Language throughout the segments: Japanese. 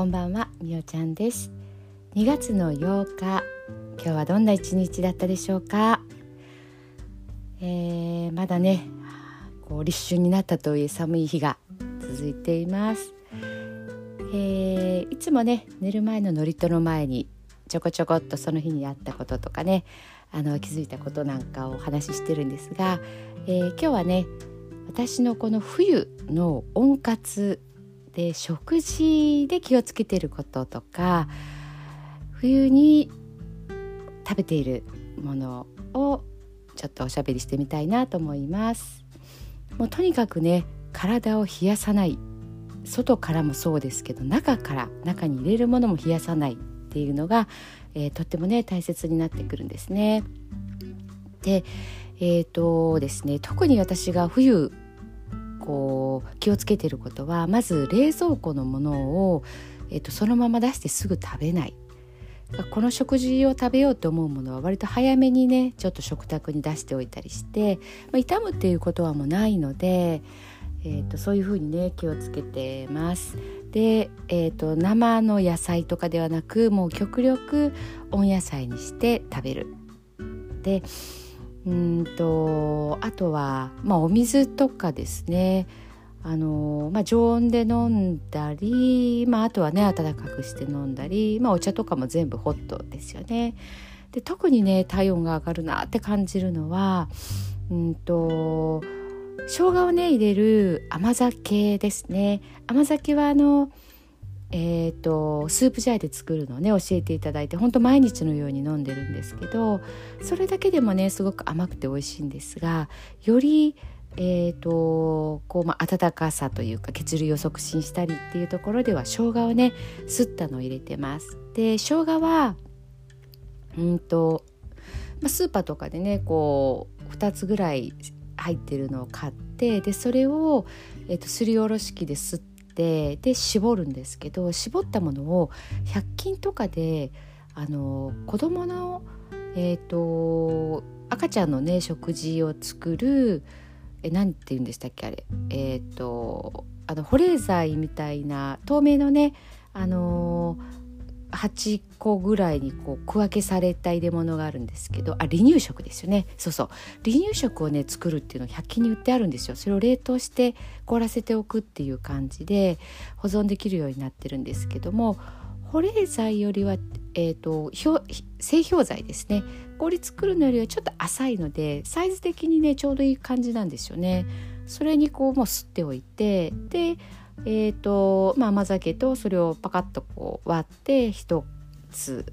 こんばんはみおちゃんです。2月の8日今日はどんな一日だったでしょうか、えー、まだねこう立春になったという寒い日が続いています、えー、いつもね寝る前の祝詞の前にちょこちょこっとその日にあったこととかねあの気づいたことなんかをお話ししてるんですが、えー、今日はね私のこの冬の温活で食事で気をつけてることとか冬に食べているものをちょっとおしゃべりしてみたいなと思いますもうとにかくね体を冷やさない外からもそうですけど中から中に入れるものも冷やさないっていうのが、えー、とってもね大切になってくるんですね。でえーとですね、特に私が冬こう気をつけてることはまず冷蔵庫のものを、えーと、そのまま出してすぐ食べないこの食事を食べようと思うものは割と早めにねちょっと食卓に出しておいたりして、まあ、傷むっていうことはもうないので、えーと、そういうふうにね気をつけてます。で、えーと生の野菜とかではなくもう極力温野菜にして食べる。でうんとあとは、まあ、お水とかですねあの、まあ、常温で飲んだり、まあ、あとはね温かくして飲んだり、まあ、お茶とかも全部ホットですよね。で特にね体温が上がるなって感じるのはうんと生姜をね入れる甘酒ですね甘酒はあのえーと、スープジャーで作るのをね教えていただいて本当毎日のように飲んでるんですけどそれだけでもねすごく甘くて美味しいんですがよりえーとこうまあ、温かさというか血流を促進したりっていうところでは生姜をねすったのを入れてます。で生姜はうんと、まあ、スーパーとかでねこう2つぐらい入ってるのを買ってでそれを、えーとすりおろし器ですってで絞るんですけど絞ったものを100均とかであの子供のえっ、ー、と赤ちゃんのね食事を作るえ何て言うんでしたっけあれ。えっ、ー、とあの保冷剤みたいな透明のねあのー8個ぐらいにこう区分けされた入れ物があるんですけどあ離乳食ですよね。そうそう。離乳食をね作るっていうの100均に売ってあるんですよ。それを冷凍して凍らせておくっていう感じで保存できるようになってるんですけども保冷剤よりは、えーと、製氷剤ですね。氷作るのよりはちょっと浅いのでサイズ的にねちょうどいい感じなんですよね。それにこうもう吸っておいてでえーとまあ、甘酒とそれをパカッとこう割って一つ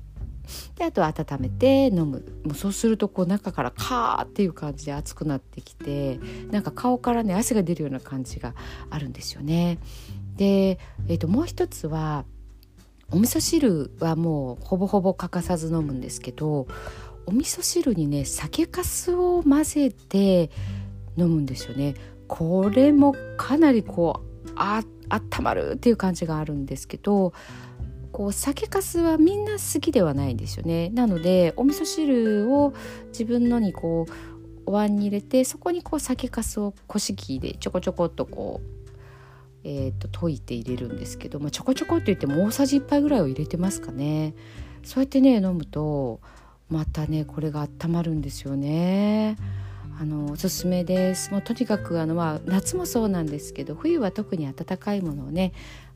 であと温めて飲むもうそうするとこう中からカーっていう感じで熱くなってきてなんか顔からね汗が出るような感じがあるんですよね。で、えー、ともう一つはお味噌汁はもうほぼほぼ欠かさず飲むんですけどお味噌汁にね酒粕を混ぜて飲むんですよね。これもかなりこうあ温まるっていう感じがあるんですけどこう酒粕はみんな好きではないんですよねなのでお味噌汁を自分のにこうお椀に入れてそこにこう酒粕をこし器でちょこちょこっとこうえーと、と溶いて入れるんですけど、まあ、ちょこちょこって言っても大さじ1杯ぐらいを入れてますかねそうやってね飲むとまたねこれが温まるんですよね。あのおすすめですもうとにかくあの、まあ、夏もそうなんですけど冬は特に温かいものをね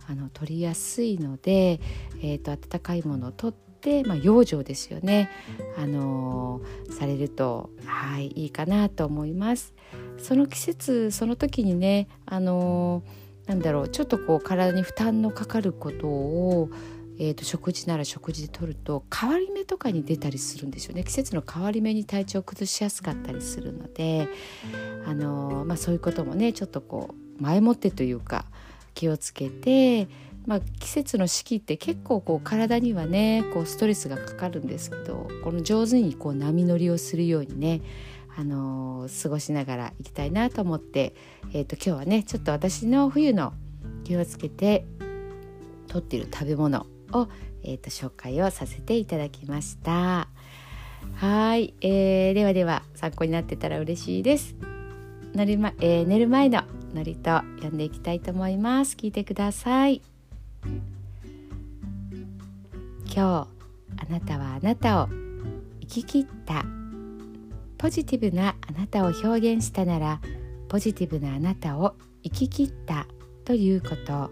あの取りやすいので、えーと、温かいものを取って、まあ、養生ですよね、あのー、されると、はい、いいかなと思います。その季節その時にね、あのー、なんだろうちょっとこう体に負担のかかることをえーと、食事なら食事でとると変わり目とかに出たりするんですよね。季節の変わり目に体調を崩しやすかったりするので、あのー、まあ、そういうこともねちょっとこう前もってというか気をつけて、まあ、季節の四季って結構こう体にはねこうストレスがかかるんですけどこの上手にこう波乗りをするようにねあの、過ごしながらいきたいなと思って、えーと、今日はねちょっと私の冬の気をつけてとっている食べ物を、えーと、紹介をさせていただきました。はい、えー、ではでは参考になってたら嬉しいです。寝る,、まえー、寝る前のノリと読んでいきたいと思います。聞いてください。今日あなたはあなたを生き切った。ポジティブなあなたを表現したならポジティブなあなたを生き切ったということ。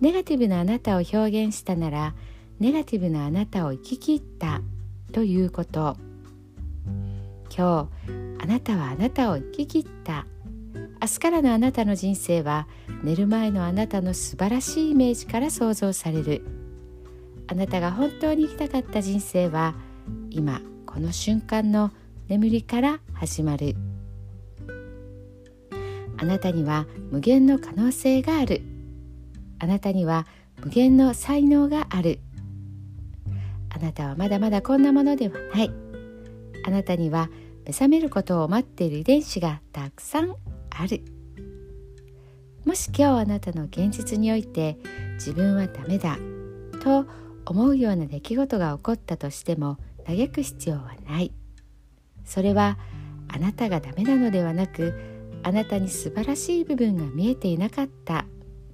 ネガティブなあなたを表現したならネガティブなあなたを生き切ったということ。今日あなたはあなたを生き切った。明日からのあなたの人生は寝る前のあなたの素晴らしいイメージから想像される。あなたが本当に生きたかった人生は今この瞬間の眠りから始まる。あなたには無限の可能性がある。あなたには無限の才能がある。あなたはまだまだこんなものではない。あなたには目覚めることを待っている遺伝子がたくさんある。もし今日あなたの現実において自分はダメだと思うような出来事が起こったとしても嘆く必要はない。それはあなたがダメなのではなくあなたに素晴らしい部分が見えていなかった。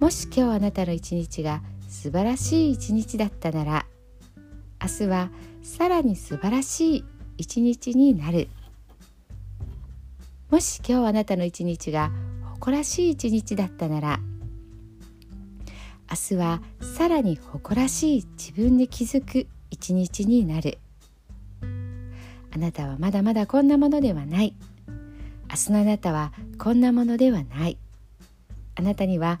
もし今日あなたの一日が素晴らしい一日だったなら明日はさらに素晴らしい一日になる。もし今日あなたの一日が誇らしい一日だったなら明日はさらに誇らしい自分で気づく一日になる。あなたはまだまだこんなものではない。明日のあなたはこんなものではない。あなたには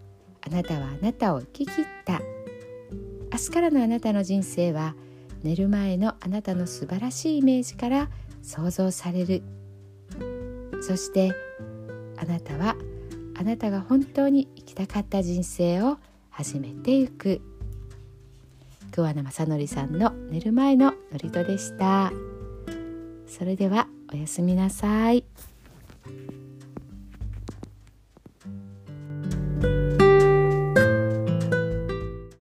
あなたはあなたを生き切った。明日からのあなたの人生は寝る前のあなたの素晴らしいイメージから想像される。そしてあなたはあなたが本当に生きたかった人生を始めていく。桑名正則さんの寝る前の祝詞でした。それではおやすみなさい。